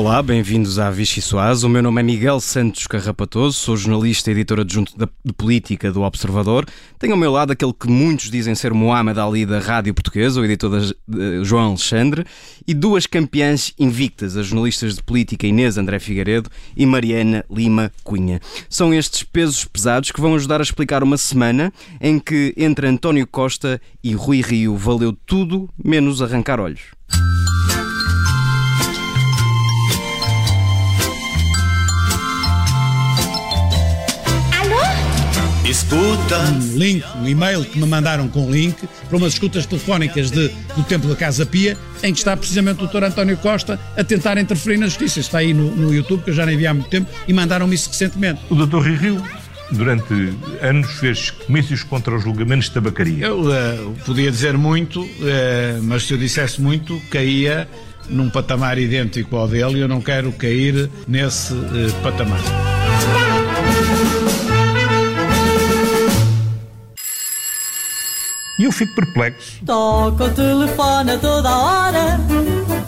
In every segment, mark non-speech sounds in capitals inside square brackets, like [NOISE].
Olá, bem-vindos à Vichy Soaz. O meu nome é Miguel Santos Carrapatoso, sou jornalista e editor adjunto de política do Observador. Tenho ao meu lado aquele que muitos dizem ser Mohamed Ali da Rádio Portuguesa, o editor João Alexandre, e duas campeãs invictas, as jornalistas de política Inês André Figueiredo e Mariana Lima Cunha. São estes pesos pesados que vão ajudar a explicar uma semana em que entre António Costa e Rui Rio valeu tudo menos arrancar olhos. Escuta. Um link, um e-mail que me mandaram com um link para umas escutas telefónicas de, do Templo da Casa Pia, em que está precisamente o Dr. António Costa a tentar interferir na justiça. Está aí no, no YouTube, que eu já nem vi há muito tempo, e mandaram-me isso recentemente. O Dr. Rio durante anos fez comícios contra os julgamentos de tabacaria. Eu uh, podia dizer muito, uh, mas se eu dissesse muito, caía num patamar idêntico ao dele e eu não quero cair nesse uh, patamar. E eu fico perplexo. Toca o telefone a toda hora.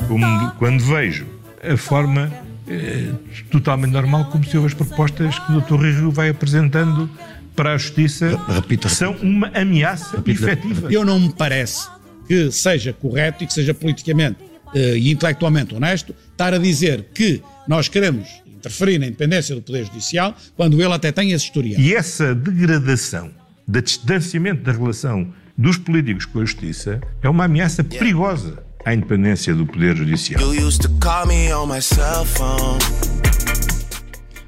Como, quando vejo a forma eh, totalmente normal como se ouve as propostas que o Dr. Rio vai apresentando para a Justiça repito, são uma ameaça repito, efetiva. Eu não me parece que seja correto e que seja politicamente eh, e intelectualmente honesto estar a dizer que nós queremos interferir na independência do Poder Judicial quando ele até tem esse historial. E essa degradação, de distanciamento da relação dos políticos com a justiça é uma ameaça perigosa à independência do Poder Judicial.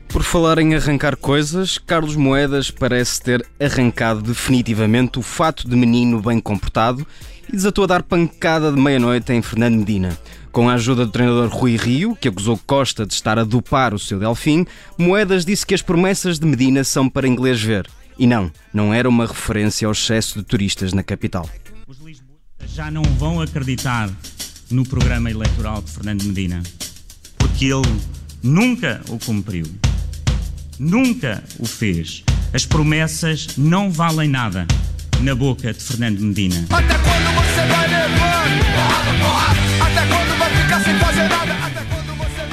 Por falar em arrancar coisas, Carlos Moedas parece ter arrancado definitivamente o fato de menino bem comportado e desatou a dar pancada de meia-noite em Fernando Medina. Com a ajuda do treinador Rui Rio, que acusou Costa de estar a dupar o seu Delfim, Moedas disse que as promessas de Medina são para inglês ver. E não, não era uma referência ao excesso de turistas na capital. Os lisboetas já não vão acreditar no programa eleitoral de Fernando Medina, porque ele nunca o cumpriu, nunca o fez. As promessas não valem nada na boca de Fernando Medina. Até quando você vai levar? Até quando vai ficar sem fazer nada?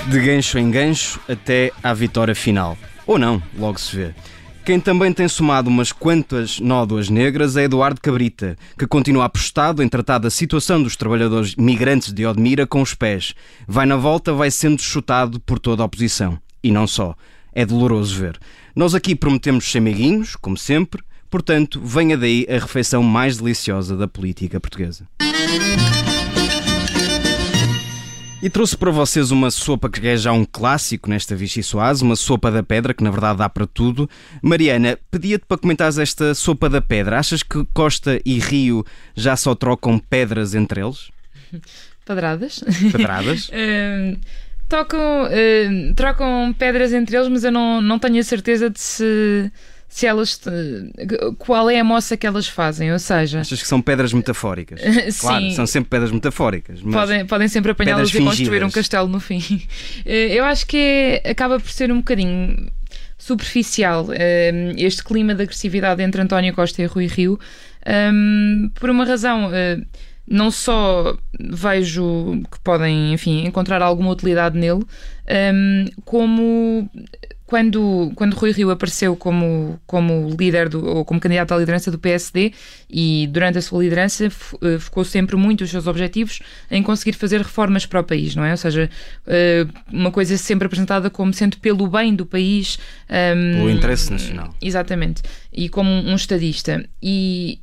De gancho em gancho até à vitória final. Ou não, logo se vê. Quem também tem somado umas quantas nódoas negras é Eduardo Cabrita, que continua apostado em tratar da situação dos trabalhadores migrantes de Odmira com os pés. Vai na volta, vai sendo chutado por toda a oposição. E não só. É doloroso ver. Nós aqui prometemos ser meiguinhos, como sempre, portanto, venha daí a refeição mais deliciosa da política portuguesa. E trouxe para vocês uma sopa que é já um clássico nesta Vichy Soase, uma sopa da pedra, que na verdade dá para tudo. Mariana, pedia-te para comentares esta sopa da pedra. Achas que Costa e Rio já só trocam pedras entre eles? [LAUGHS] Pedradas. Pedradas. [LAUGHS] uh, tocam, uh, trocam pedras entre eles, mas eu não, não tenho a certeza de se se elas qual é a moça que elas fazem, ou seja, achas que são pedras metafóricas? [LAUGHS] claro, são sempre pedras metafóricas. podem, podem sempre apanhá-las e construir um castelo no fim. Eh, eu acho que é, acaba por ser um bocadinho superficial eh, este clima de agressividade entre António Costa e Rui Rio, ehm, por uma razão eh, não só vejo que podem, enfim, encontrar alguma utilidade nele, ehm, como quando, quando Rui Rio apareceu como, como líder do, ou como candidato à liderança do PSD e durante a sua liderança eh, focou sempre muito os seus objetivos em conseguir fazer reformas para o país, não é? Ou seja, eh, uma coisa sempre apresentada como sendo pelo bem do país. O interesse nacional. Exatamente. E como um estadista. E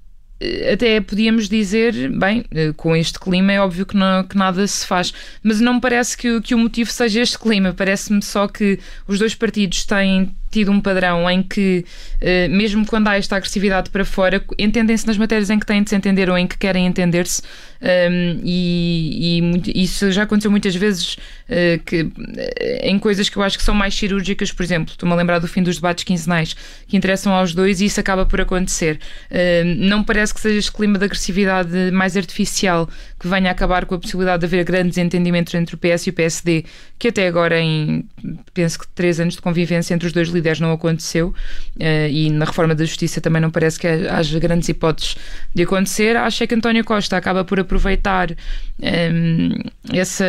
até podíamos dizer, bem, com este clima é óbvio que, não, que nada se faz, mas não me parece que, que o motivo seja este clima, parece-me só que os dois partidos têm tido um padrão em que, uh, mesmo quando há esta agressividade para fora, entendem-se nas matérias em que têm de se entender ou em que querem entender-se, e, e isso já aconteceu muitas vezes uh, que, eh, em coisas que eu acho que são mais cirúrgicas, por exemplo, estou-me a lembrar do fim dos debates quinzenais que interessam aos dois e isso acaba por acontecer. Não parece que seja este clima de agressividade mais artificial que venha acabar com a possibilidade de haver grandes entendimentos entre o PS e o PSD, que até agora, em penso que três anos de convivência entre os dois líderes não aconteceu uh, e na reforma da justiça também não parece que haja grandes hipóteses de acontecer. Acho que António Costa acaba por aproveitar um, essa,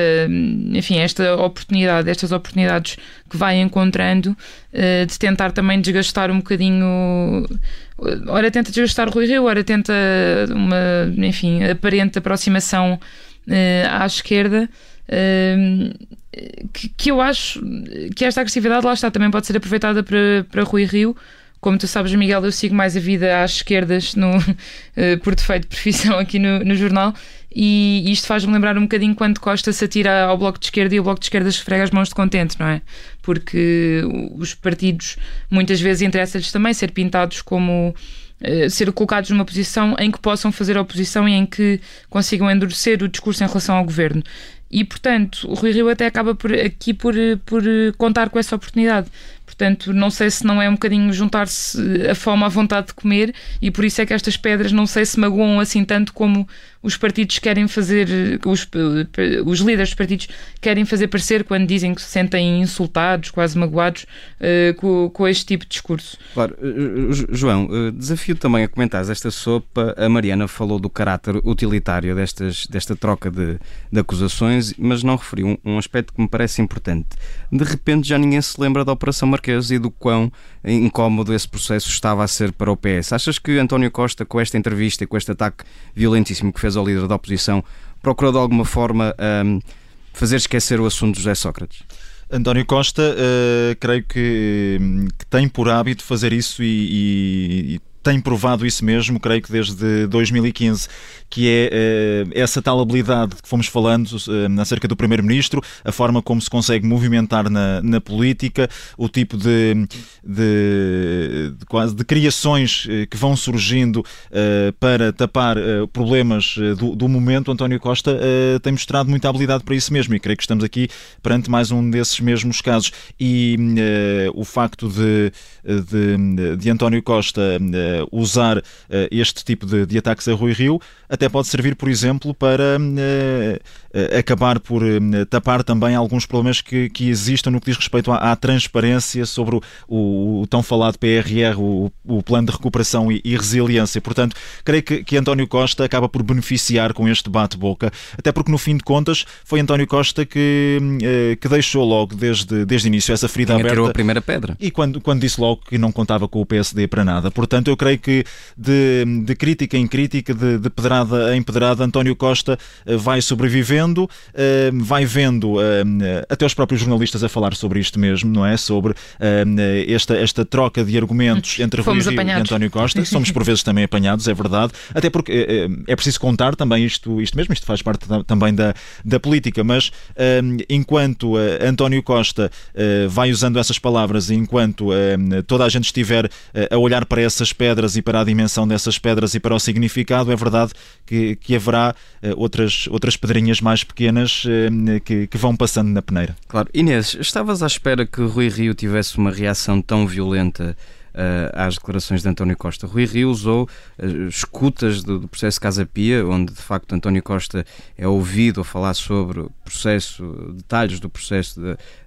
enfim, esta oportunidade, estas oportunidades que vai encontrando, uh, de tentar também desgastar um bocadinho. Ora tenta desgastar Rui Rio, ora tenta uma, enfim, aparente aproximação uh, à esquerda. Uh, que, que, eu acho que esta agressividade lá está também pode ser aproveitada para, para Rui Rio como tu sabes, Miguel, eu sigo mais a vida às esquerdas no, uh, [LAUGHS] por defeito de profissão aqui no, no jornal e isto faz-me lembrar um bocadinho quando Costa se atira ao Bloco de Esquerda e o Bloco de Esquerda esfrega as mãos de contente, não é? Porque os partidos muitas vezes interessa-lhes também ser pintados como uh, ser colocados numa posição em que possam fazer oposição e em que consigam endurecer o discurso em relação ao governo. E, portanto, o Rui Rio até acaba por, aqui por, por contar com essa oportunidade. Portanto, não sei se não é um bocadinho juntar-se a fome à vontade de comer e por isso é que estas pedras não sei se magoam assim tanto como os partidos querem fazer, os, os líderes dos partidos querem fazer parecer quando dizem que se sentem insultados, quase magoados uh, com, com este tipo de discurso. Claro, uh, João, uh, desafio também a comentar esta sopa. A Mariana falou do caráter utilitário destas, desta troca de, de acusações, mas não referiu um, um, aspecto que me parece importante. De repente já ninguém se lembra da Operação Marquês e do quão incómodo esse processo estava a ser para o PS. Achas que António Costa, com esta entrevista e com este ataque violentíssimo que fez fez ao líder da oposição, procurou de alguma forma um, fazer esquecer o assunto de José Sócrates? António Costa, uh, creio que, que, tem por hábito fazer isso e, e, tem provado isso mesmo, creio que desde 2015, que é uh, essa tal habilidade que fomos falando uh, acerca do Primeiro-Ministro, a forma como se consegue movimentar na, na política, o tipo de, de, de, quase de criações uh, que vão surgindo para tapar problemas do, do, momento. António Costa tem mostrado muita habilidade para isso mesmo e creio que estamos aqui perante mais um desses mesmos casos. E o facto de, de, de António Costa uh, usar uh, este tipo de, de, ataques a Rui Rio, até pode servir, por exemplo, para uh, acabar por tapar também alguns problemas que, que existam no que diz respeito à, à transparência sobre o, o, o, tão falado PRR, o, o Plano de Recuperação e, e Resiliência. Portanto, creio que, que António Costa acaba por beneficiar com este bate-boca, até porque, no fim de contas, foi António Costa que, que deixou logo desde, desde o início essa ferida Quem aberta. tirou a primeira pedra. E quando, quando disse logo que não contava com o PSD para nada. Portanto, eu creio que de, de crítica em crítica, de, de, pedrada em pedrada, António Costa eh, vai sobrevivendo, eh, vai vendo eh, até os próprios jornalistas a falar sobre isto mesmo, não é? Sobre esta, esta troca de argumentos entre Rui Rio e António Costa. [LAUGHS] Somos por vezes também apanhados, é verdade. Até porque é preciso contar também isto, isto mesmo, isto faz parte também da, da política, mas enquanto António Costa vai usando essas palavras, enquanto toda a gente estiver a olhar para essas pedras e para a dimensão dessas pedras e para o significado, é verdade que, que haverá outras, outras pedrinhas mais pequenas uh, que, que, vão passando na peneira. Claro. Inês, estavas à espera que Rui Rio tivesse uma reação tão violenta uh, às declarações de António Costa. Rui Rio usou escutas do, do, processo Casa Pia, onde de facto António Costa é ouvido a falar sobre o processo, detalhes do processo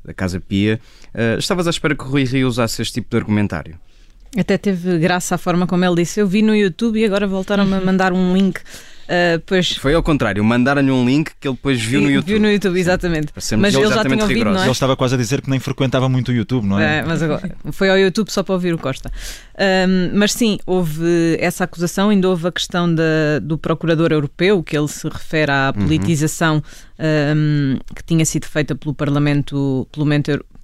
da Casa Pia. estavas à espera que Rui Rio usasse este tipo de argumentário? Até teve graça a forma como ele disse. Eu vi no YouTube e agora voltaram-me a mandar um link. Uh, pois... Foi ao contrário, mandaram-lhe um link que ele depois viu no YouTube. Viu no YouTube, exatamente. Mas ele, já tinha ouvido, não é? Ele estava quase a dizer que nem frequentava muito o YouTube, não é? é mas agora foi ao YouTube só para ouvir o Costa. Um, mas sim, houve essa acusação, ainda houve a questão da, do Procurador Europeu, que ele se refere à uhum. politização uhum. um, que tinha sido feita pelo Parlamento, pelo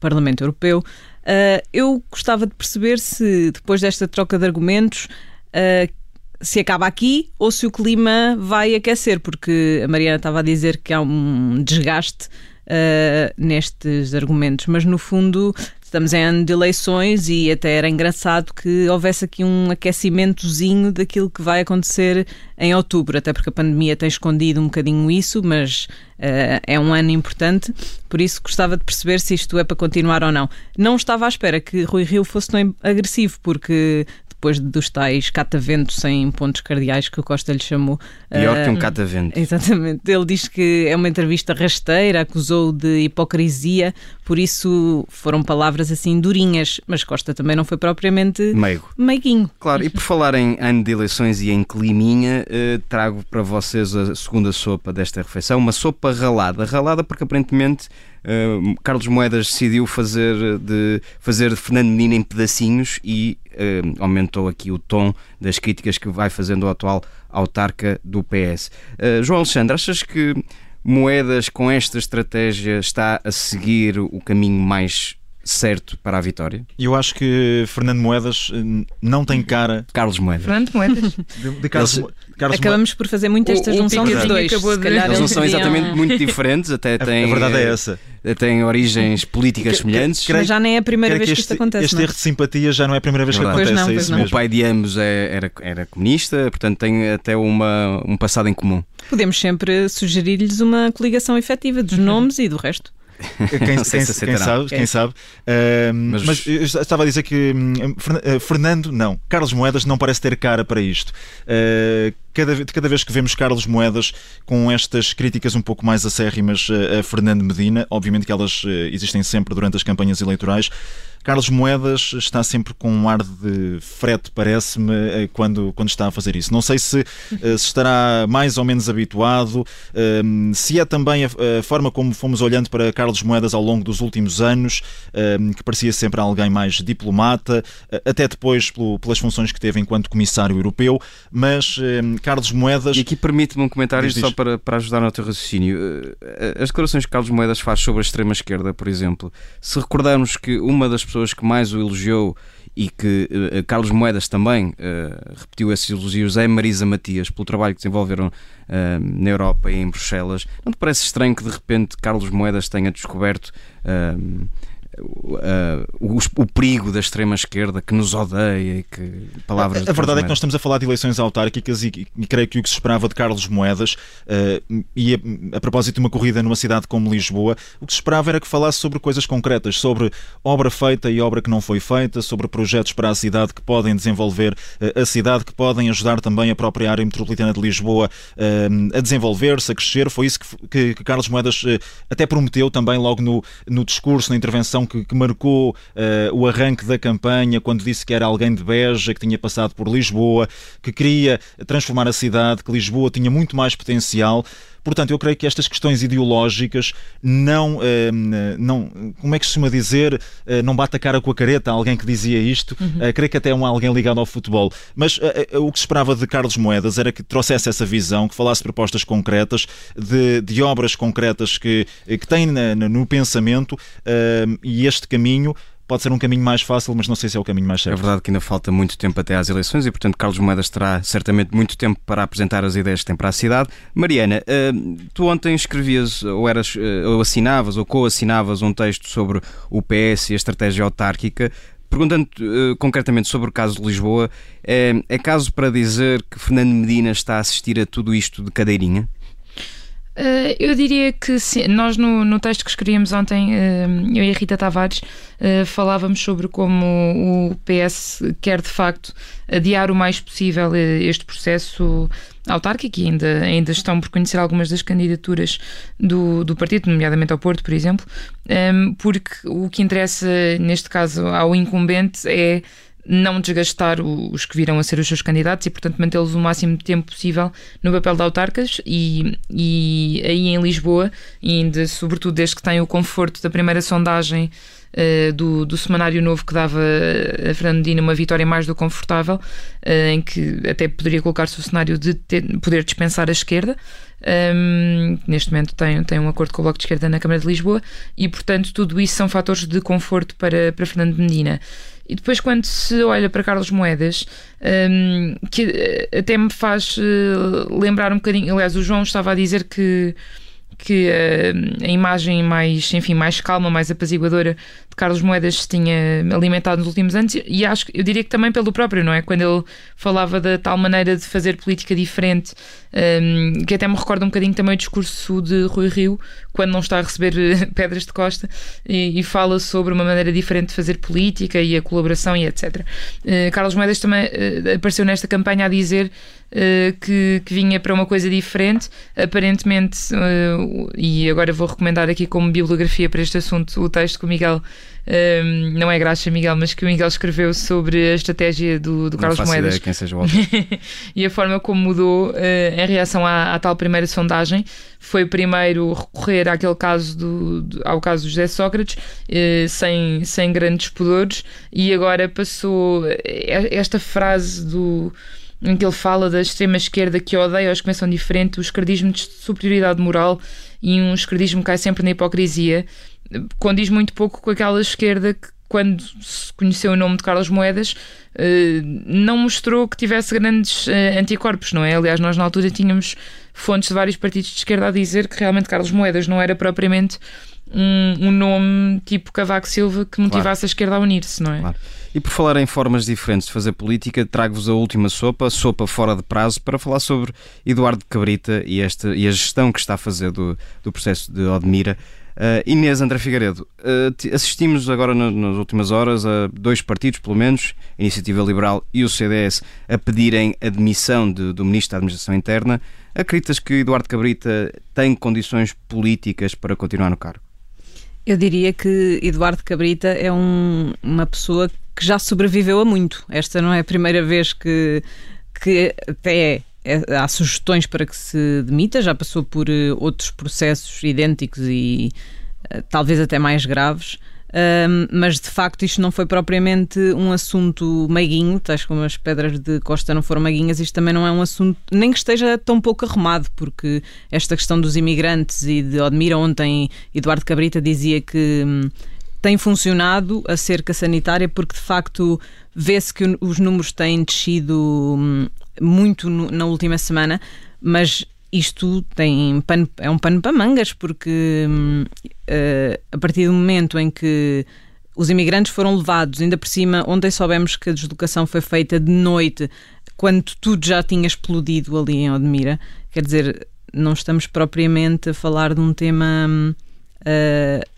Parlamento Europeu. Uh, eu gostava de perceber se, depois desta troca de argumentos, uh, se acaba aqui ou se o clima vai aquecer, porque a Mariana estava a dizer que há um desgaste uh, nestes argumentos, mas no fundo estamos em ano de eleições e até era engraçado que houvesse aqui um aquecimentozinho daquilo que vai acontecer em outubro, até porque a pandemia tem escondido um bocadinho isso, mas uh, é um ano importante, por isso gostava de perceber se isto é para continuar ou não. Não estava à espera que Rui Rio fosse tão agressivo, porque depois dos tais cataventos em pontos cardeais que o Costa lhe chamou. Pior que um catavento. Exatamente. Ele diz que é uma entrevista rasteira, acusou de hipocrisia, por isso foram palavras assim durinhas, mas Costa também não foi propriamente Meigo. meiguinho. Claro, e por falar em ano de eleições e em climinha, eh, trago para vocês a segunda sopa desta refeição, uma sopa ralada. Ralada porque aparentemente Carlos Moedas decidiu fazer de fazer de Fernando Menino em pedacinhos e uh, aumentou aqui o tom das críticas que vai fazendo ao atual autarca do PS. Uh, João Alexandre, achas que Moedas com esta estratégia está a seguir o caminho mais certo para a vitória? Eu acho que Fernando Moedas não tem cara. Carlos Moedas. Fernando Moedas. [LAUGHS] De, de Carlos, Eles, Carlos Acabamos por fazer muito esta junção dos dois. Calhar Eles não são exatamente muito diferentes, até têm. A verdade é essa. Têm origens políticas que, semelhantes. Que, Mas já nem é a primeira vez que, este, isto acontece. Este erro de simpatia já não é a primeira vez que acontece. Não, é isso mesmo. O pai de ambos é, era, era comunista, portanto tem até uma, um passado em comum. Podemos sempre sugerir-lhes uma coligação efetiva dos [LAUGHS] nomes e do resto. Quem, quem, se quem sabe, quem sabe. Uh, mas... mas... eu estava a dizer que eh, Fernando, não, Carlos Moedas não parece ter cara para isto. Uh, cada, cada vez que vemos Carlos Moedas com estas críticas um pouco mais acérrimas a, Fernando Medina, obviamente que elas uh, existem sempre durante as campanhas eleitorais, Carlos Moedas está sempre com um ar de frete, parece-me, eh, quando, quando está a fazer isso. Não sei se, eh, se estará mais ou menos habituado, ehm, se é também a, forma como fomos olhando para Carlos Moedas ao longo dos últimos anos, ehm, que parecia sempre alguém mais diplomata, até depois pelas funções que teve enquanto comissário europeu, mas ehm, Carlos Moedas. E aqui permite-me um comentário diz, só para, para ajudar no teu raciocínio. Eh, as declarações que Carlos Moedas faz sobre a extrema-esquerda, por exemplo, se recordarmos que uma das pessoas que mais o elogiou e que uh, Carlos Moedas também uh, repetiu esses elogios é Marisa Matias, pelo trabalho que desenvolveram uh, na Europa e em Bruxelas. Não te parece estranho que de repente Carlos Moedas tenha descoberto Uh, o, o, perigo da extrema esquerda que nos odeia e que palavras. A, a verdade é que nós estamos a falar de eleições autárquicas e, e, creio que o que se esperava de Carlos Moedas uh, e a, a, propósito de uma corrida numa cidade como Lisboa, o que se esperava era que falasse sobre coisas concretas, sobre obra feita e obra que não foi feita, sobre projetos para a cidade que podem desenvolver uh, a cidade, que podem ajudar também a própria área metropolitana de Lisboa a desenvolver-se, a crescer. Foi isso que, que, que Carlos Moedas até prometeu também logo no, no discurso, na intervenção que, que marcou uh, o arranque da campanha quando disse que era alguém de Beja, que tinha passado por Lisboa, que queria transformar a cidade, que Lisboa tinha muito mais potencial. Portanto, eu creio que estas questões ideológicas não, eh, não como é que se costuma dizer, eh, não bate a cara com a careta, alguém que dizia isto, uhum. creio que até é um alguém ligado ao futebol. Mas o que se esperava de Carlos Moedas era que trouxesse essa visão, que falasse propostas concretas, de, de obras concretas que, que tem no pensamento e este caminho pode ser um caminho mais fácil, mas não sei se é o caminho mais certo. É verdade que ainda falta muito tempo até às eleições e, portanto, Carlos Moedas terá certamente muito tempo para apresentar as ideias que tem para a cidade. Mariana, eh, tu ontem escrevias, ou, eras, eh, ou assinavas, ou co-assinavas um texto sobre o PS e a estratégia autárquica. Perguntando uh, concretamente sobre o caso de Lisboa, é, é caso para dizer que Fernando Medina está a assistir a tudo isto de cadeirinha? Uh, eu diria que sim. Nós, no, no texto que escrevíamos ontem, uh, eu e a Rita Tavares, uh, falávamos sobre como o PS quer de facto adiar o mais possível este processo autárquico e ainda, ainda estão por conhecer algumas das candidaturas do, do partido, nomeadamente ao Porto, por exemplo, um, porque o que interessa neste caso ao incumbente é não desgastar os que virão a ser os seus candidatos e, portanto, mantê-los o máximo de tempo possível no papel de autarcas e, e aí em Lisboa, ainda, sobretudo desde que tem o conforto da primeira sondagem uh, do, do semanário novo que dava a Fernandina uma vitória mais do confortável, uh, em que até poderia colocar-se o cenário de ter, poder dispensar a esquerda. Um, neste momento tem, tem um acordo com o Bloco de Esquerda na Câmara de Lisboa e, portanto, tudo isso são fatores de conforto para, para Fernando Medina. E depois, quando se olha para Carlos Moedas, um, que até me faz uh, lembrar um bocadinho. Aliás, o João estava a dizer que que uh, a imagem mais, enfim, mais calma, mais apaziguadora de Carlos Moedas se tinha alimentado nos últimos anos e acho eu diria que também pelo próprio, não é? Quando ele falava da tal maneira de fazer política diferente, um, que até me recorda um bocadinho também o discurso de Rui Rio, quando não está a receber eh, [LAUGHS] pedras de costa e, e fala sobre uma maneira diferente de fazer política e a colaboração e etc. Uh, Carlos Moedas também uh, apareceu nesta campanha a dizer que, que, vinha para uma coisa diferente. Aparentemente, uh, e agora vou recomendar aqui como bibliografia para este assunto o texto que o Miguel um, não é graxa Miguel, mas que o Miguel escreveu sobre a estratégia do, do Carlos Moedas. Ideia quem seja o [LAUGHS] e a forma como mudou em reação à, à, tal primeira sondagem. Foi primeiro recorrer àquele caso do, ao caso do José Sócrates, sem, sem grandes pudores, e agora passou eh, esta frase do em que ele fala da extrema-esquerda que odeia os que pensam diferente, o esquerdismo de superioridade moral e um esquerdismo que cai sempre na hipocrisia condiz muito pouco com aquela esquerda que, quando se conheceu o nome de Carlos Moedas, eh, não mostrou que tivesse grandes eh, anticorpos, não é? Aliás, nós na altura tínhamos fontes de vários partidos de esquerda a dizer que realmente Carlos Moedas não era propriamente um, um nome tipo Cavaco Silva que motivasse claro. a esquerda a unir-se, não é? Claro. E por falar em formas diferentes de fazer política, trago-vos a última sopa, sopa fora de prazo, para falar sobre Eduardo Cabrita e, esta, e a gestão que está a fazer do, do processo de Odmira. Uh, Inês André Figueiredo, uh, assistimos agora no, nas últimas horas a dois partidos, pelo menos, a Iniciativa Liberal e o CDS, a pedirem a demissão de, do Ministro da Administração Interna. Acreditas que Eduardo Cabrita tem condições políticas para continuar no cargo? Eu diria que Eduardo Cabrita é um, uma pessoa que já sobreviveu a muito. Esta não é a primeira vez que, que até é, há sugestões para que se demita, já passou por uh, outros processos idênticos e uh, talvez até mais graves. Mas de facto isto não foi propriamente um assunto meiguinho, tais como as pedras de Costa não foram meiguinhas, isto também não é um assunto, nem que esteja tão pouco arrumado, porque esta questão dos imigrantes e de Odmira, ontem Eduardo Cabrita dizia que hum, tem funcionado a cerca sanitária? Porque de facto vê-se que os números têm descido hum, muito no, na última semana, mas isto tem pano, é um pano para mangas, porque uh, a partir do momento em que os imigrantes foram levados, ainda por cima, ontem soubemos que a deslocação foi feita de noite, quando tudo já tinha explodido ali em Odmira, quer dizer, não estamos propriamente a falar de um tema uh,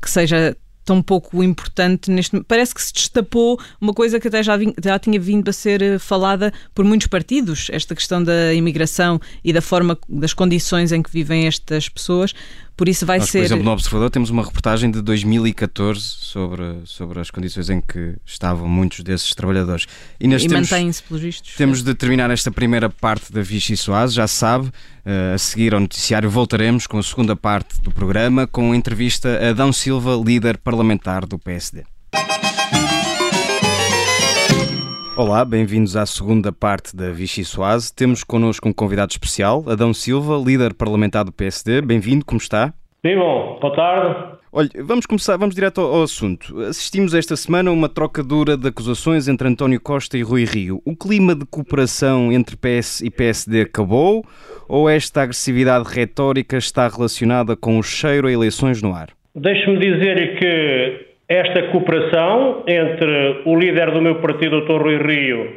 que seja tão pouco importante neste parece que se destapou uma coisa que até já, vim, já tinha vindo a ser eh, falada por muitos partidos esta questão da imigração e da forma das condições em que vivem estas pessoas por isso vai Nós, ser. Por exemplo, no Observador temos uma reportagem de 2014 sobre, sobre as condições em que estavam muitos desses trabalhadores. E, e mantêm-se, pelos vistos. Temos de terminar esta primeira parte da Vichy Soase, já sabe. Uh, a seguir ao noticiário voltaremos com a segunda parte do programa com a entrevista a Adão Silva, líder parlamentar do PSD. Olá, bem-vindos à segunda parte da Vichy Soase. Temos connosco um convidado especial, Adão Silva, líder parlamentar do PSD. Bem-vindo, como está? Bem bom, boa tarde. Olha, vamos começar, vamos direto ao, ao, assunto. Assistimos esta semana a uma troca dura de acusações entre António Costa e Rui Rio. O clima de cooperação entre PS e PSD acabou ou esta agressividade retórica está relacionada com o cheiro a eleições no ar? Deixe-me dizer que esta cooperação entre o líder do meu partido, o Dr. Rui Rio,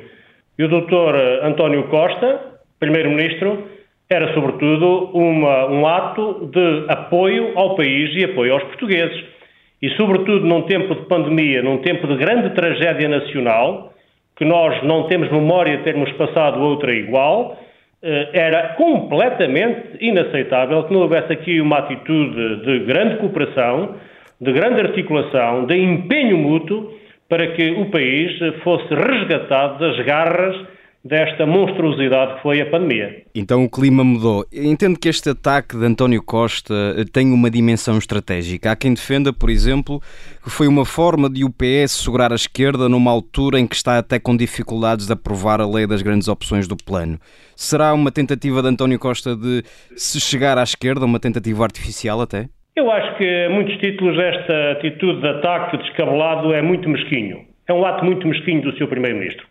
e o Dr. António Costa, Primeiro-Ministro, era sobretudo uma, um ato de apoio ao país e apoio aos portugueses. E, sobretudo, num tempo de pandemia, num tempo de grande tragédia nacional, que nós não temos memória de termos passado outra igual, eh, era completamente inaceitável que não houvesse aqui uma atitude de grande cooperação de grande articulação, de empenho mútuo para que o país fosse resgatado das garras desta monstruosidade que foi a pandemia. Então o clima mudou. Entendo que este ataque de António Costa tem uma dimensão estratégica. Há quem defenda, por exemplo, que foi uma forma de o PS segurar a esquerda numa altura em que está até com dificuldades de aprovar a lei das grandes opções do plano. Será uma tentativa de António Costa de se chegar à esquerda, uma tentativa artificial até? Eu acho que muitos títulos esta atitude de ataque descabelado é muito mesquinho. É um ato muito mesquinho do seu Primeiro-Ministro.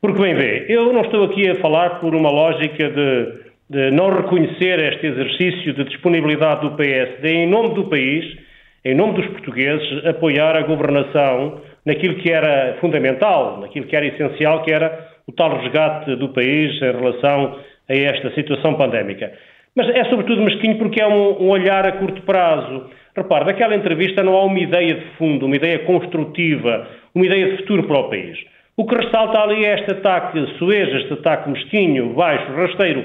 Porque, bem vê, eu não estou aqui a falar por uma lógica de de não reconhecer este exercício de disponibilidade do PSD em nome do país, em nome dos portugueses, apoiar a governação naquilo que era fundamental, naquilo que era essencial, que era o tal resgate do país em relação a esta situação pandémica. Mas é sobretudo mesquinho porque é um, um olhar a curto prazo. Repare, daquela entrevista não há uma ideia de fundo, uma ideia construtiva, uma ideia de futuro para o país. O que ressalta ali é este ataque suejo, este ataque mesquinho, baixo, rasteiro.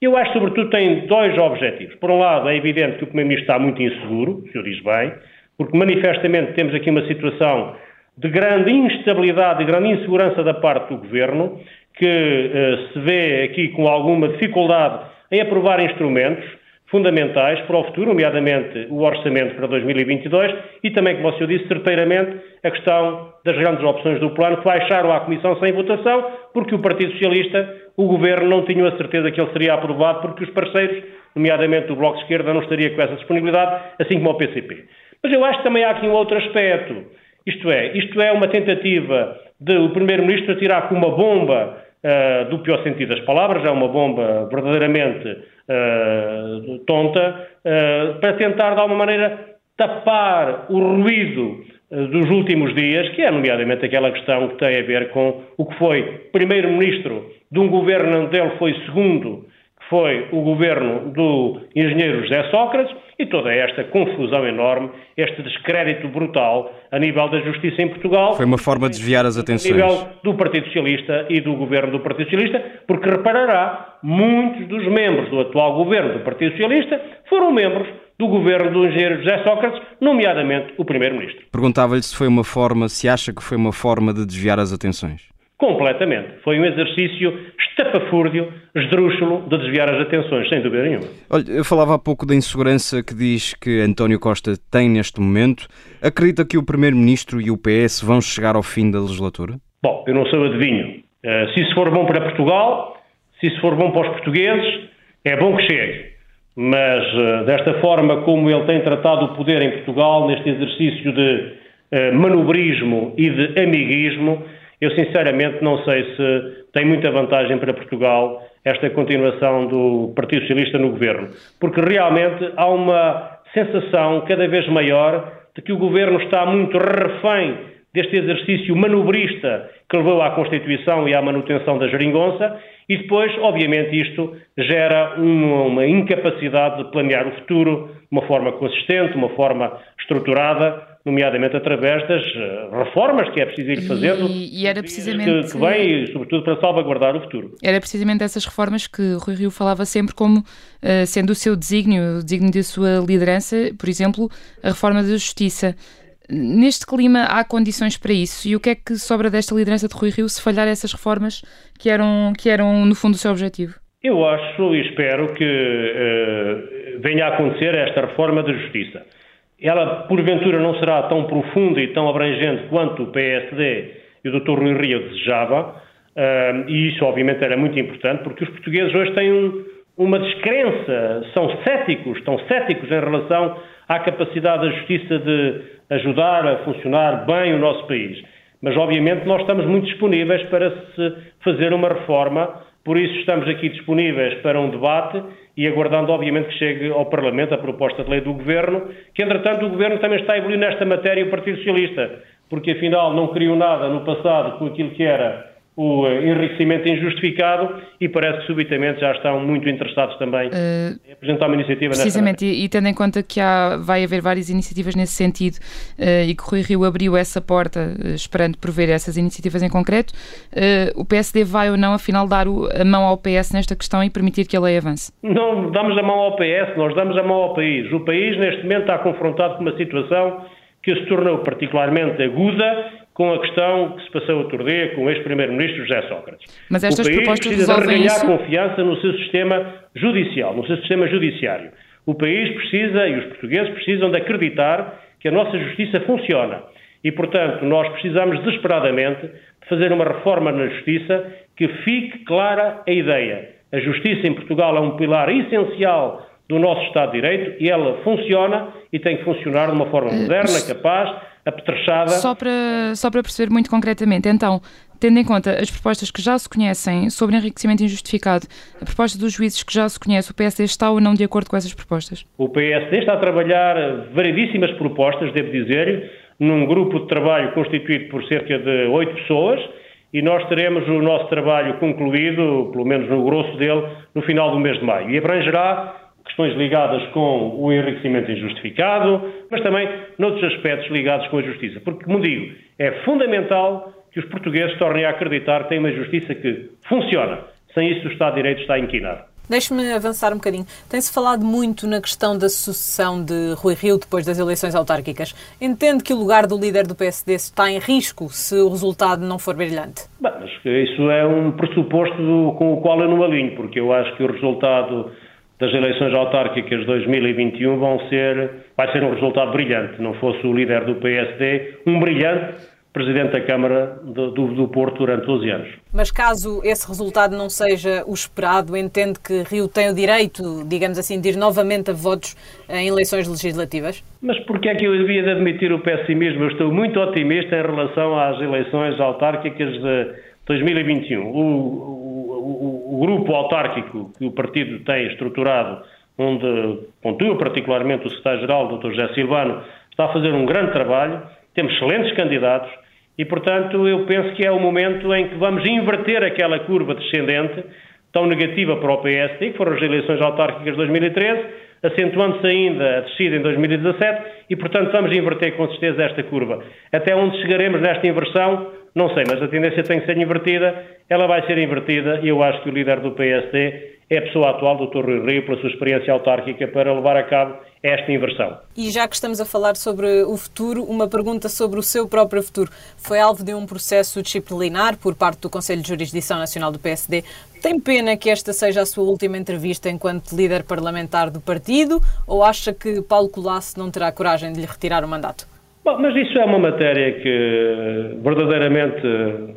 Eu acho, sobretudo, tem dois objetivos. Por um lado, é evidente que o Primeiro-Ministro está muito inseguro, o senhor diz bem, porque manifestamente temos aqui uma situação de grande instabilidade e grande insegurança da parte do Governo, que eh, se vê aqui com alguma dificuldade em aprovar instrumentos fundamentais para o futuro, nomeadamente o orçamento para 2022 e também, como o senhor disse, certeiramente a questão das grandes opções do plano que baixaram à Comissão sem votação porque o Partido Socialista, o Governo, não tinha a certeza que ele seria aprovado porque os parceiros, nomeadamente o Bloco de Esquerda, não estaria com essa disponibilidade, assim como o PCP. Mas eu acho que também há aqui um outro aspecto, isto é, isto é uma tentativa de o Primeiro-Ministro atirar com uma bomba uh, do pior sentido das palavras, é uma bomba verdadeiramente uh, tonta, uh, para tentar de alguma maneira tapar o ruído dos últimos dias, que é nomeadamente aquela questão que tem a ver com o que foi primeiro-ministro de um governo onde ele foi segundo foi o governo do engenheiro José Sócrates e toda esta confusão enorme, este descrédito brutal a nível da justiça em Portugal. Foi uma forma de desviar as atenções. A nível do Partido Socialista e do governo do Partido Socialista, porque reparará, muitos dos membros do atual governo do Partido Socialista foram membros do governo do engenheiro José Sócrates, nomeadamente o primeiro-ministro. Perguntava-lhe se foi uma forma, se acha que foi uma forma de desviar as atenções. Completamente. Foi um exercício estapafúrdio, esdrúxulo, de desviar as atenções, sem dúvida nenhuma. Olha, eu falava há pouco da insegurança que diz que António Costa tem neste momento. Acredita que o Primeiro-Ministro e o PS vão chegar ao fim da legislatura? Bom, eu não sou adivinho. Uh, se isso for bom para Portugal, se isso for bom para os portugueses, é bom que chegue. Mas uh, desta forma como ele tem tratado o poder em Portugal, neste exercício de uh, manobrismo e de amiguismo, eu sinceramente não sei se tem muita vantagem para Portugal esta continuação do Partido Socialista no governo, porque realmente há uma sensação cada vez maior de que o governo está muito refém deste exercício manobrista que levou à Constituição e à manutenção da geringonça, e depois, obviamente, isto gera uma, uma incapacidade de planear o futuro de uma forma consistente, de uma forma estruturada, nomeadamente através das eh, reformas que é preciso ir fazendo e, e era precisamente que, que vem, sobretudo, para salvaguardar o futuro. Era precisamente dessas reformas que Rui Rio falava sempre como uh, sendo o seu desígnio, o desígnio da sua liderança, por exemplo, a reforma da justiça. Neste clima há condições para isso e o que é que sobra desta liderança de Rui Rio se falhar essas reformas que eram, que eram no fundo o seu objetivo? Eu acho e espero que uh, venha a acontecer esta reforma da justiça ela, porventura, não será tão profunda e tão abrangente quanto o PSD e o Dr. Rui Rio desejava, uh, e isso, obviamente, era muito importante, porque os portugueses hoje têm um, uma descrença, são céticos, estão céticos em relação à capacidade da justiça de ajudar a funcionar bem o nosso país. Mas, obviamente, nós estamos muito disponíveis para se fazer uma reforma, por isso estamos aqui disponíveis para um debate e aguardando, obviamente, que chegue ao Parlamento a proposta de lei do Governo, que, entretanto, o Governo também está a evoluir nesta matéria o Partido Socialista, porque, afinal, não criou nada no passado com aquilo que era o eh, enriquecimento injustificado e parece que subitamente já estão muito interessados também uh, em apresentar uma iniciativa Precisamente, e, e, tendo em conta que há, vai haver várias iniciativas nesse sentido uh, e que Rui Rio abriu essa porta uh, esperando ver essas iniciativas em concreto, o PSD vai ou não afinal dar o, a mão ao PS nesta questão e permitir que a lei avance? Não damos a mão ao PS, nós damos a mão ao país. O país neste momento está confrontado com uma situação que se tornou particularmente aguda com a questão que se passou outro dia com o ex-primeiro-ministro José Sócrates. Mas estas o país propostas precisa de reganhar isso? confiança no seu sistema judicial, no seu sistema judiciário. O país precisa e os portugueses precisam de acreditar que a nossa justiça funciona. E, portanto, nós precisamos desesperadamente de fazer uma reforma na justiça que fique clara a ideia. A justiça em Portugal é um pilar essencial do nosso Estado de Direito e ela funciona e tem que funcionar de uma forma moderna, capaz, apetrechada. Só para, só para perceber muito concretamente, então, tendo em conta as propostas que já se conhecem sobre enriquecimento injustificado, a proposta dos juízes que já se conhece, o PSD está ou não de acordo com essas propostas? O PSD está a trabalhar variedíssimas propostas, devo dizer, num grupo de trabalho constituído por cerca de oito pessoas e nós teremos o nosso trabalho concluído, pelo menos no grosso dele, no final do mês de maio. E abrangerá questões ligadas com o enriquecimento injustificado, mas também noutros aspectos ligados com a justiça. Porque, como digo, é fundamental que os portugueses tornem a acreditar que têm uma justiça que funciona. Sem isso, o Estado de Direito está inquinado. Deixe-me avançar um bocadinho. Tem-se falado muito na questão da sucessão de Rui Rio depois das eleições autárquicas. Entende que o lugar do líder do PSD está em risco se o resultado não for brilhante? Bem, isso é um pressuposto com o qual eu não alinho, porque eu acho que o resultado das eleições autárquicas de 2021 vão ser, vai ser um resultado brilhante. Não fosse o líder do PSD, um brilhante Presidente da Câmara do, do, Porto durante 12 anos. Mas caso esse resultado não seja o esperado, entende que Rio tem o direito, digamos assim, de ir novamente a votos em eleições legislativas? Mas porquê é que eu devia de admitir o pessimismo? Eu estou muito otimista em relação às eleições autárquicas de 2021. O, o, o grupo autárquico que o partido tem estruturado, onde pontua particularmente o secretário-geral, o Dr. José Silvano, está a fazer um grande trabalho, temos excelentes candidatos, e, portanto, eu penso que é o momento em que vamos inverter aquela curva descendente tão negativa para o PSD, que foram as eleições autárquicas de 2013, acentuando-se ainda a descida em 2017 e, portanto, vamos inverter com certeza esta curva. Até onde chegaremos nesta inversão, não sei, mas a tendência tem que ser invertida, ela vai ser invertida e eu acho que o líder do PSD é a pessoa atual, Dr. Rui Rio, pela sua experiência autárquica, para levar a cabo esta inversão. E já que estamos a falar sobre o futuro, uma pergunta sobre o seu próprio futuro. Foi alvo de um processo disciplinar por parte do Conselho de Jurisdição Nacional do PSD. Tem pena que esta seja a sua última entrevista enquanto líder parlamentar do partido ou acha que Paulo Colasso não terá coragem de lhe retirar o mandato? Bom, mas isso é uma matéria que verdadeiramente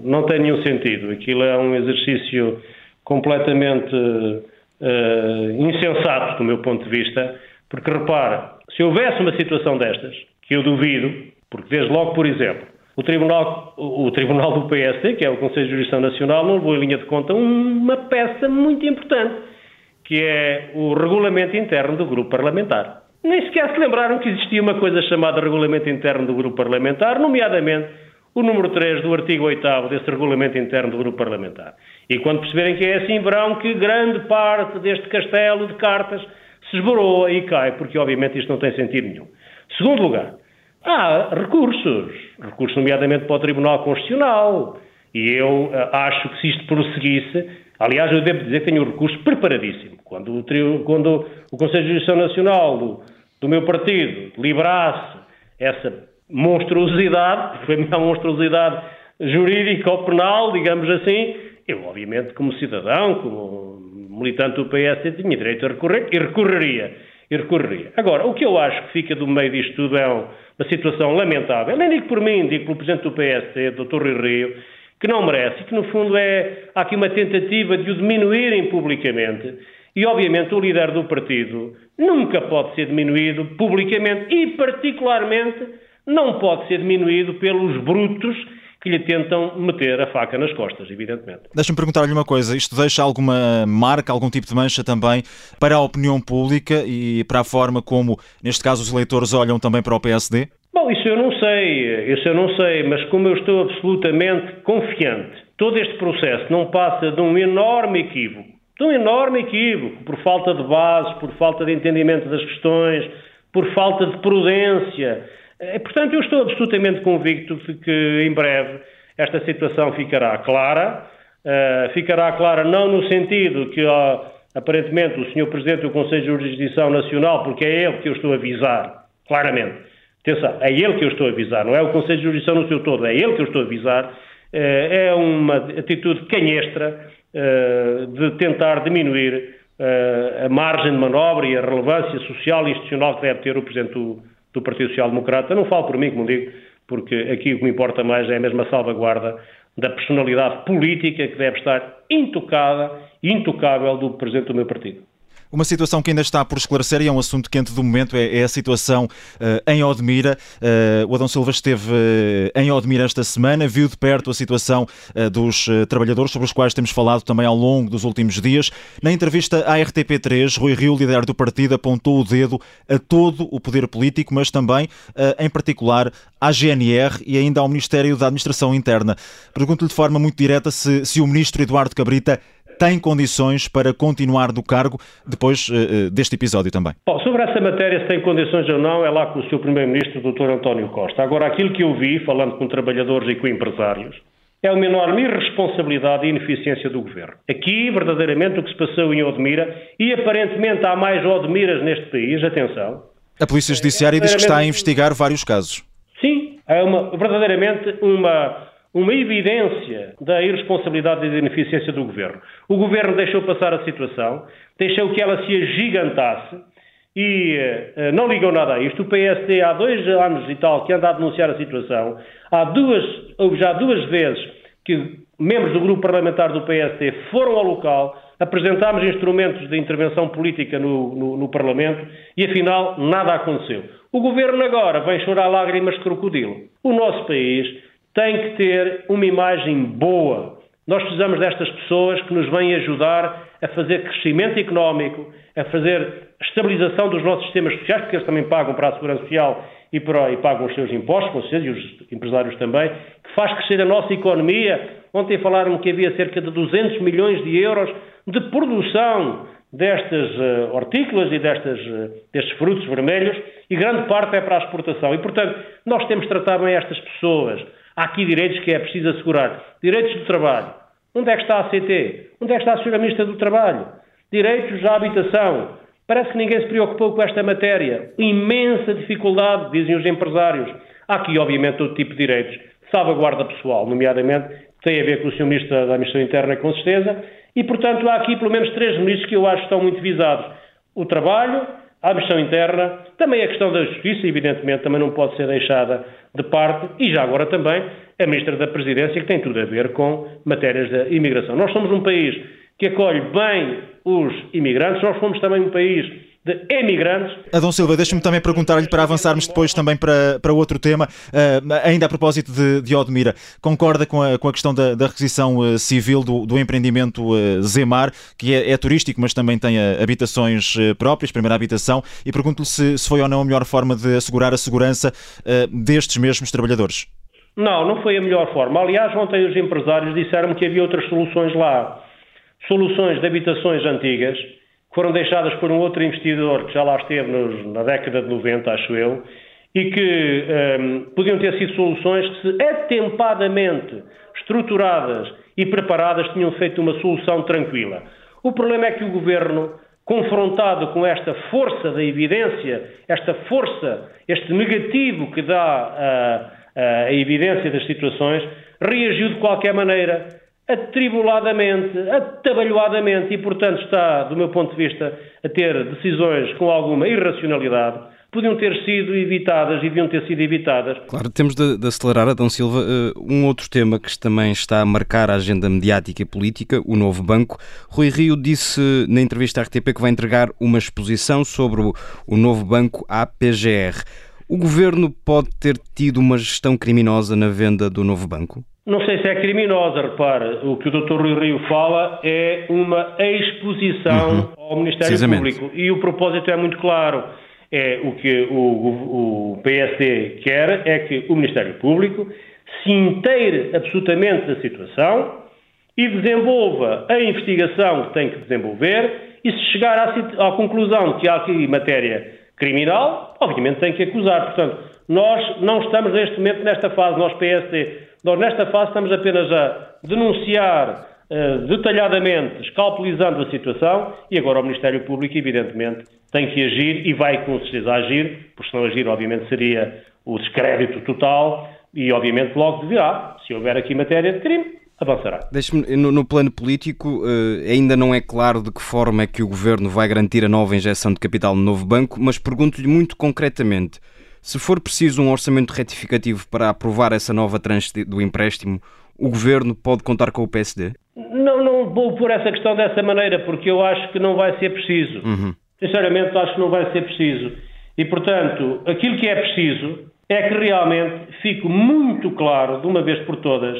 não tem nenhum sentido. Aquilo é um exercício completamente uh, insensato do meu ponto de vista, porque repara, se houvesse uma situação destas, que eu duvido, porque desde logo, por exemplo, o Tribunal, o Tribunal do PSD, que é o Conselho de Jurisdição Nacional, não levou em linha de conta uma peça muito importante, que é o regulamento interno do grupo parlamentar. Nem sequer se lembraram que existia uma coisa chamada regulamento interno do grupo parlamentar, nomeadamente o número 3 do artigo 8 desse regulamento interno do grupo parlamentar. E quando perceberem que é assim, verão que grande parte deste castelo de cartas se esboroa e cai, porque obviamente isto não tem sentido nenhum. Segundo lugar, há recursos, recursos nomeadamente para o Tribunal Constitucional, e eu uh, acho que se isto prosseguisse, aliás, eu devo dizer que tenho o recurso preparadíssimo. Quando o, quando o Conselho de Justiça Nacional do, do meu partido liberasse essa monstruosidade, [LAUGHS] foi a minha monstruosidade jurídica ou penal, digamos assim, eu, obviamente, como cidadão, como militante do PS, tinha direito a recorrer e recorreria. E recorreria. Agora, o que eu acho que fica do meio disto tudo é uma situação lamentável. Nem digo por mim, digo pelo Presidente do PSD, Dr. Rui Rio, que não merece que, no fundo, é, há aqui uma tentativa de o diminuírem publicamente. E, obviamente, o líder do partido nunca pode ser diminuído publicamente e, particularmente, não pode ser diminuído pelos brutos que lhe tentam meter a faca nas costas, evidentemente. Deixa-me perguntar-lhe uma coisa: isto deixa alguma marca, algum tipo de mancha também para a opinião pública e para a forma como, neste caso, os eleitores olham também para o PSD? Bom, isso eu não sei, isso eu não sei, mas como eu estou absolutamente confiante, todo este processo não passa de um enorme equívoco, de um enorme equívoco, por falta de base, por falta de entendimento das questões, por falta de prudência, eh, portanto, eu estou absolutamente convicto de que em breve esta situação ficará clara. Uh, ficará clara não no sentido que, aparentemente, o Sr. Presidente do Conselho de Jurisdição Nacional, porque é ele que eu estou a avisar, claramente. Atenção, é ele que eu estou a avisar, não é o Conselho de Jurisdição no seu todo, é ele que eu estou a avisar. Uh, é uma atitude canhestra de tentar diminuir a margem de manobra e a relevância social e institucional que deve ter o Presidente do, do Partido Social Democrata. Não falo por mim, como digo, porque aqui o que me importa mais é a mesma salvaguarda da personalidade política que deve estar intocada, intocável do Presidente do meu partido. Uma situação que ainda está por esclarecer e é um assunto quente do momento, é, é a situação uh, em Odmira. Uh, o Adão Silva esteve uh, em Odmira esta semana, viu de perto a situação dos trabalhadores, sobre os quais temos falado também ao longo dos últimos dias. Na entrevista à RTP3, Rui Rio, líder do partido, apontou o dedo a todo o poder político, mas também, em particular, à GNR e ainda ao Ministério da Administração Interna. Pergunto-lhe de forma muito direta se, se o ministro Eduardo Cabrita tem condições para continuar do cargo depois uh, deste episódio também? Bom, sobre essa matéria, se tem condições ou não, é lá com o Sr. Primeiro-Ministro, Dr. António Costa. Agora, aquilo que eu vi, falando com trabalhadores e com empresários, é uma enorme irresponsabilidade e ineficiência do Governo. Aqui, verdadeiramente, o que se passou em Odmira, e aparentemente há mais Odmiras neste país, atenção. A Polícia Judiciária é, diz que está a investigar vários casos. Sim, é uma, verdadeiramente uma uma evidência da irresponsabilidade e da ineficiência do governo. O governo deixou passar a situação, deixou que ela se agigantasse e uh, não ligou nada a isto. O PSD há dois anos e tal que anda a denunciar a situação. Há duas, houve já duas vezes que membros do grupo parlamentar do PSD foram ao local, apresentámos instrumentos de intervenção política no, no, no Parlamento e afinal nada aconteceu. O governo agora vem chorar lágrimas de crocodilo. O nosso país tem que ter uma imagem boa. Nós precisamos destas pessoas que nos vêm ajudar a fazer crescimento económico, a fazer estabilização dos nossos sistemas sociais, porque eles também pagam para a segurança social e, para, e pagam os seus impostos, com certeza, e os empresários também, que faz crescer a nossa economia. Ontem falaram que havia cerca de 200 milhões de euros de produção destas uh, hortícolas e destas, uh, destes frutos vermelhos e grande parte é para a exportação. E, portanto, nós temos de tratar bem estas pessoas. Há aqui direitos que é preciso assegurar. Direitos do trabalho. Onde é que está a CT? Onde é que está a Sra. Ministra do Trabalho? Direitos à habitação. Parece que ninguém se preocupou com esta matéria. Imensa dificuldade, dizem os empresários. Há aqui, obviamente, todo tipo de direitos. Salvaguarda pessoal, nomeadamente, tem a ver com o Sr. Ministro da Administração Interna, com certeza. E, portanto, há aqui pelo menos três ministros que eu acho que estão muito visados. O trabalho, a administração interna, também a questão da justiça, evidentemente, também não pode ser deixada de parte, e já agora também a Ministra da Presidência, que tem tudo a ver com matérias da imigração. Nós somos um país que acolhe bem os imigrantes, nós fomos também um país de emigrantes. Adão Silva, deixa-me também perguntar-lhe para avançarmos depois também para, para outro tema, uh, ainda a propósito de, de Odmira. Concorda com a, com a questão da, da requisição uh, civil do, do empreendimento uh, Zemar, que é, é, turístico, mas também tem habitações próprias, primeira habitação, e pergunto-lhe se, se, foi ou não a melhor forma de assegurar a segurança destes mesmos trabalhadores. Não, não foi a melhor forma. Aliás, ontem os empresários disseram que havia outras soluções lá. Soluções de habitações antigas, foram deixadas por um outro investidor que já lá esteve nos, na década de 90, acho eu, e que um, podiam ter sido soluções que, se atempadamente estruturadas e preparadas, tinham feito uma solução tranquila. O problema é que o governo, confrontado com esta força da evidência, esta força, este negativo que dá a, a, a evidência das situações, reagiu de qualquer maneira atribuladamente, atabalhoadamente e, portanto, está, do meu ponto de vista, a ter decisões com alguma irracionalidade, podiam ter sido evitadas e deviam ter sido evitadas. Claro, temos de, de acelerar, Adão Silva. Uh, um outro tema que também está a marcar a agenda mediática e política, o novo banco. Rui Rio disse na entrevista à RTP que vai entregar uma exposição sobre o, o novo banco à PGR. O governo pode ter tido uma gestão criminosa na venda do novo banco? Não sei se é criminosa, repare, o que o Dr. Rui Rio fala é uma exposição uhum. ao Ministério Público e o propósito é muito claro. É o que o, o, o PSD quer é que o Ministério Público se inteire absolutamente da situação e desenvolva a investigação que tem que desenvolver e se chegar à, à conclusão que há aqui matéria criminal, obviamente tem que acusar. Portanto, nós não estamos neste momento nesta fase, nós PSD nós, nesta fase, estamos apenas a denunciar uh, detalhadamente, escalpelizando a situação, e agora o Ministério Público, evidentemente, tem que agir e vai com certeza agir, porque se não agir, obviamente, seria o descrédito total e, obviamente, logo deverá, se houver aqui matéria de crime, avançará. Deixe-me, no, no, plano político, uh, ainda não é claro de que forma é que o Governo vai garantir a nova injeção de capital no novo banco, mas pergunto-lhe muito concretamente. Se for preciso um orçamento retificativo para aprovar essa nova tranche do empréstimo, o governo pode contar com o PSD? Não, não vou pôr essa questão dessa maneira, porque eu acho que não vai ser preciso. Uhum. Sinceramente, acho que não vai ser preciso. E, portanto, aquilo que é preciso é que realmente fique muito claro, de uma vez por todas,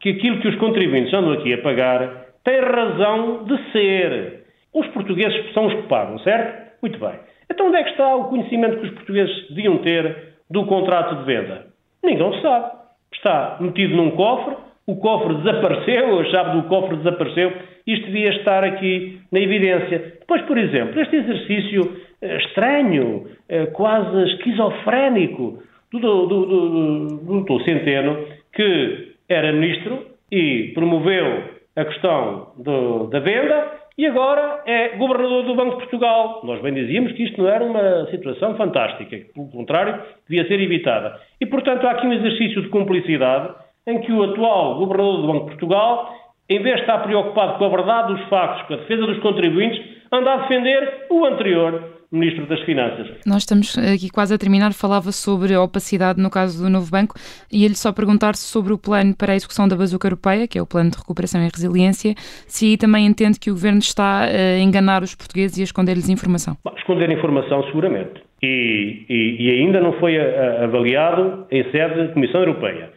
que aquilo que os contribuintes andam aqui a pagar tem razão de ser. Os portugueses são os que pagam, certo? Muito bem. Então onde é que está o conhecimento que os portugueses deviam ter do contrato de venda? Ninguém sabe. Está metido num cofre, o cofre desapareceu, a chave do cofre desapareceu, isto devia estar aqui na evidência. Depois, por exemplo, este exercício eh, estranho, eh, quase esquizofrénico do, do, do, do, do Centeno, que era ministro e promoveu a questão do, da venda e agora é governador do Banco de Portugal. Nós bem dizíamos que isto não era uma situação fantástica, que, pelo contrário, devia ser evitada. E, portanto, há aqui um exercício de cumplicidade em que o atual governador do Banco de Portugal, em vez de estar preocupado com a verdade dos factos, com a defesa dos contribuintes, anda a defender o anterior Ministro das Finanças. Nós estamos aqui quase a terminar. Falava sobre a opacidade no caso do novo banco e ele só perguntar-se sobre o plano para a execução da bazuca europeia, que é o plano de recuperação e resiliência, se aí também entende que o governo está a enganar os portugueses e a esconder-lhes informação. Bom, esconder informação, seguramente. E, e, e ainda não foi avaliado em sede de Comissão Europeia.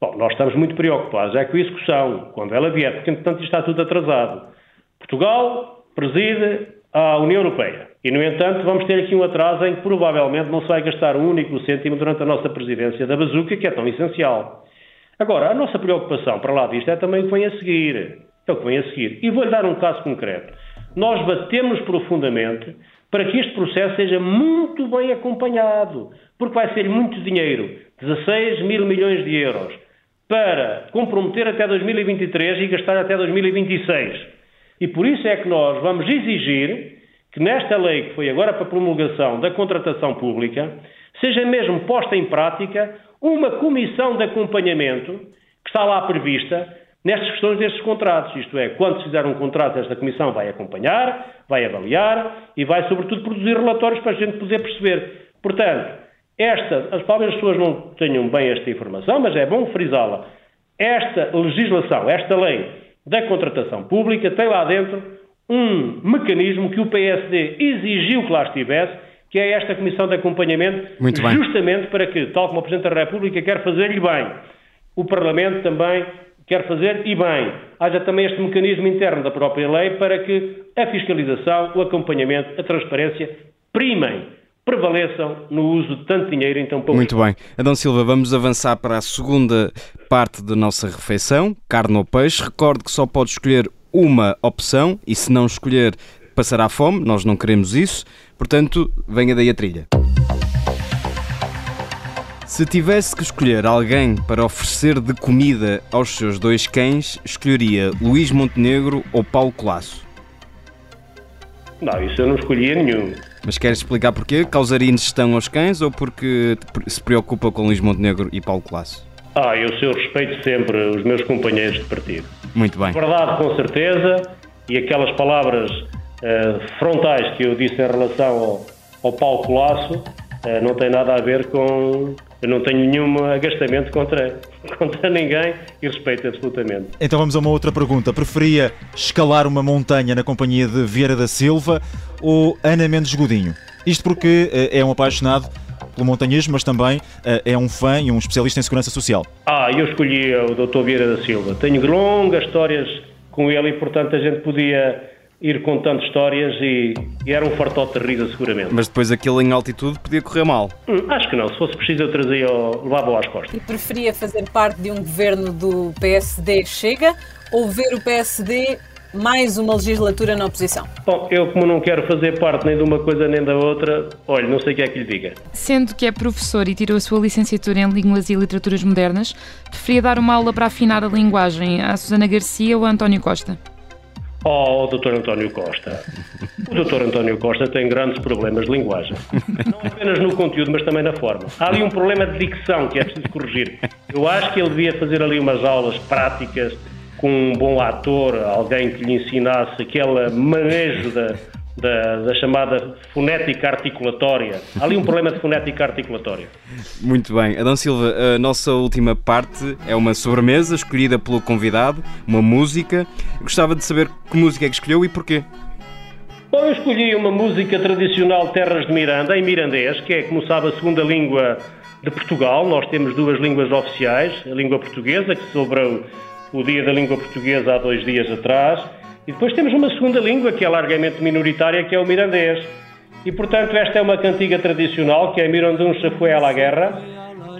Bom, nós estamos muito preocupados é com a execução, quando ela vier, porque entretanto está tudo atrasado. Portugal preside à União Europeia. E, no entanto, vamos ter aqui um atraso em que provavelmente não se vai gastar um único cêntimo durante a nossa presidência da bazuca, que é tão essencial. Agora, a nossa preocupação para lá disto é também o que vem a seguir. É o que vem a seguir. E vou-lhe dar um caso concreto. Nós batemos profundamente para que este processo seja muito bem acompanhado, porque vai ser muito dinheiro 16 mil milhões de euros para comprometer até 2023 e gastar até 2026. E por isso é que nós vamos exigir que nesta lei que foi agora para promulgação da contratação pública seja mesmo posta em prática uma comissão de acompanhamento que está lá prevista nestas questões destes contratos. Isto é, quando se fizer um contrato, esta comissão vai acompanhar, vai avaliar e vai, sobretudo, produzir relatórios para a gente poder perceber. Portanto, esta, as, talvez as pessoas não tenham bem esta informação, mas é bom frisá-la. Esta legislação, esta lei da contratação pública tem lá dentro um mecanismo que o PSD exigiu que lá estivesse, que é esta comissão de acompanhamento, justamente para que, tal como o Presidente da República quer fazer-lhe bem, o Parlamento também quer fazer e bem. Haja também este mecanismo interno da própria lei para que a fiscalização, o acompanhamento, a transparência primem prevaleçam no uso de tanto dinheiro em tão pouco Muito bem. Adão Silva, vamos avançar para a segunda parte da nossa refeição, carne ou peixe. Recorde que só pode escolher uma opção e se não escolher passará fome, nós não queremos isso. Portanto, venha daí a trilha. Se tivesse que escolher alguém para oferecer de comida aos seus dois cães, escolheria Luís Montenegro ou Paulo Colasso? Não, isso eu não escolhia nenhum. Mas queres explicar porquê? Causaria ingestão aos cães ou porque se preocupa com Luís Montenegro e Paulo Colasso? Ah, eu seu respeito sempre os meus companheiros de partido. Muito bem. Verdade, com certeza, e aquelas palavras uh, frontais que eu disse em relação ao, ao Paulo Colasso uh, não tem nada a ver com eu não tenho nenhum agastamento contra, [LAUGHS] contra ninguém e respeito absolutamente. Então vamos a uma outra pergunta. Preferia escalar uma montanha na companhia de Vieira da Silva ou Ana Mendes Godinho? Isto porque eh, é um apaixonado pelo montanhismo, mas também uh, é um fã e um especialista em segurança social. Ah, eu escolhi o Dr. Vieira da Silva. Tenho longas histórias com ele e, portanto, a gente podia ir contando histórias e, e, era um fartote de risa seguramente. Mas depois aquilo em altitude podia correr mal. Hum, acho que não, se fosse preciso eu trazia, levava-o às costas. E preferia fazer parte de um governo do PSD Chega ou ver o PSD mais uma legislatura na oposição? Bom, eu como não quero fazer parte nem de uma coisa nem da outra, olha, não sei o que é que lhe diga. Sendo que é professor e tirou a sua licenciatura em Línguas e Literaturas Modernas, preferia dar uma aula para afinar a linguagem a Susana Garcia ou a António Costa? Oh, Dr. António Costa. O Dr. António Costa tem grandes problemas de linguagem. Não apenas no conteúdo, mas também na forma. Há ali um problema de dicção que é preciso corrigir. Eu acho que ele devia fazer ali umas aulas práticas com um bom ator, alguém que lhe ensinasse aquele manejo da, da, da, chamada fonética articulatória. Há ali um problema de fonética articulatória. Muito bem. Adão Silva, a nossa última parte é uma sobremesa escolhida pelo convidado, uma música. Gostava de saber que música é que escolheu e porquê. Bom, eu escolhi uma música tradicional Terras de Miranda, em mirandês, que é, como sabe, a segunda língua de Portugal. Nós temos duas línguas oficiais, a língua portuguesa, que celebrou o Dia da Língua Portuguesa há dois dias atrás, e depois temos uma segunda língua que é largamente minoritária, que é o mirandês. E, portanto, esta é uma cantiga tradicional, que é Mirandum se foi à la guerra,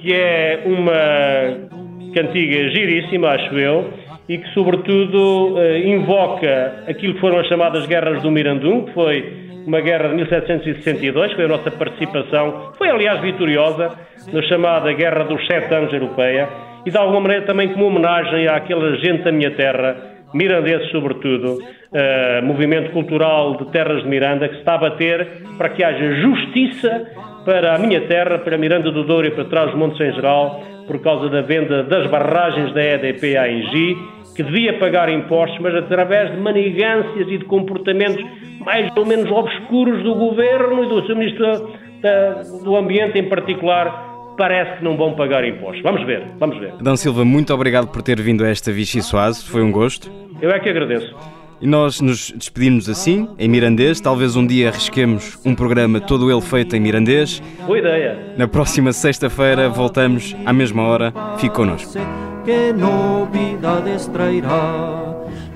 que é uma cantiga giríssima, acho eu, e que, sobretudo, eh, invoca aquilo que foram as chamadas Guerras do Mirandum, que foi uma guerra de 1762, que foi a nossa participação, foi aliás vitoriosa, na chamada Guerra dos Sete Anos Europeia, e de alguma maneira também como homenagem àquela gente da minha terra, mirandeses sobretudo, uh, movimento cultural de terras de Miranda, que se está a bater para que haja justiça para a minha terra, para Miranda do Douro e para trás dos Montes em geral, por causa da venda das barragens da EDP à Engie, que devia pagar impostos, mas através de manigâncias e de comportamentos mais ou menos obscuros do governo e do seu ministro da, do Ambiente em particular, parece que não vão pagar impostos. Vamos ver, vamos ver. Adão Silva, muito obrigado por ter vindo a esta Vichy Soase, foi um gosto. Eu é que agradeço. E nós nos despedimos assim, em mirandês. Talvez um dia arrisquemos um programa todo ele feito em mirandês. Boa ideia. Na próxima sexta-feira voltamos à mesma hora. Fique connosco.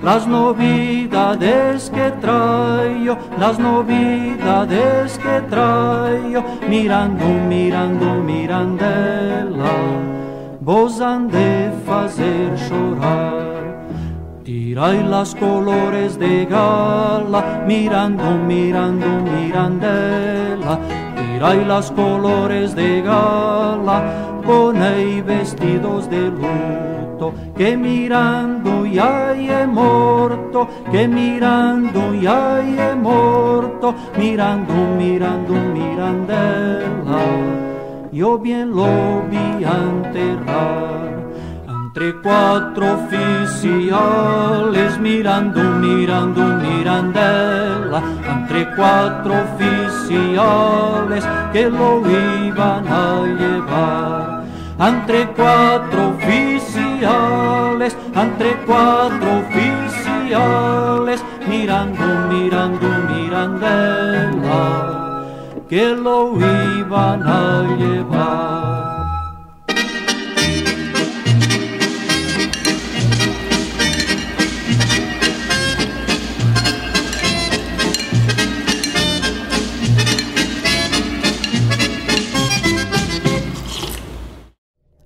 Las novidades que traigo, las novidades que traigo, mirando, mirando, mirandela, vos han de fazer chorar. Tirai las colores de gala, mirando, mirando, mirandela. Tirai las colores de gala, ponei vestidos de luto, que mirando ya é morto, que mirando ya é morto, mirando, mirando, mirandela. Yo bien lo vi enterrar entre cuatro oficiales mirando, mirando, mirandela, entre cuatro oficiales que lo iban a llevar, entre cuatro oficiales, entre cuatro oficiales, mirando, mirando, mirandela, que lo iban a llevar.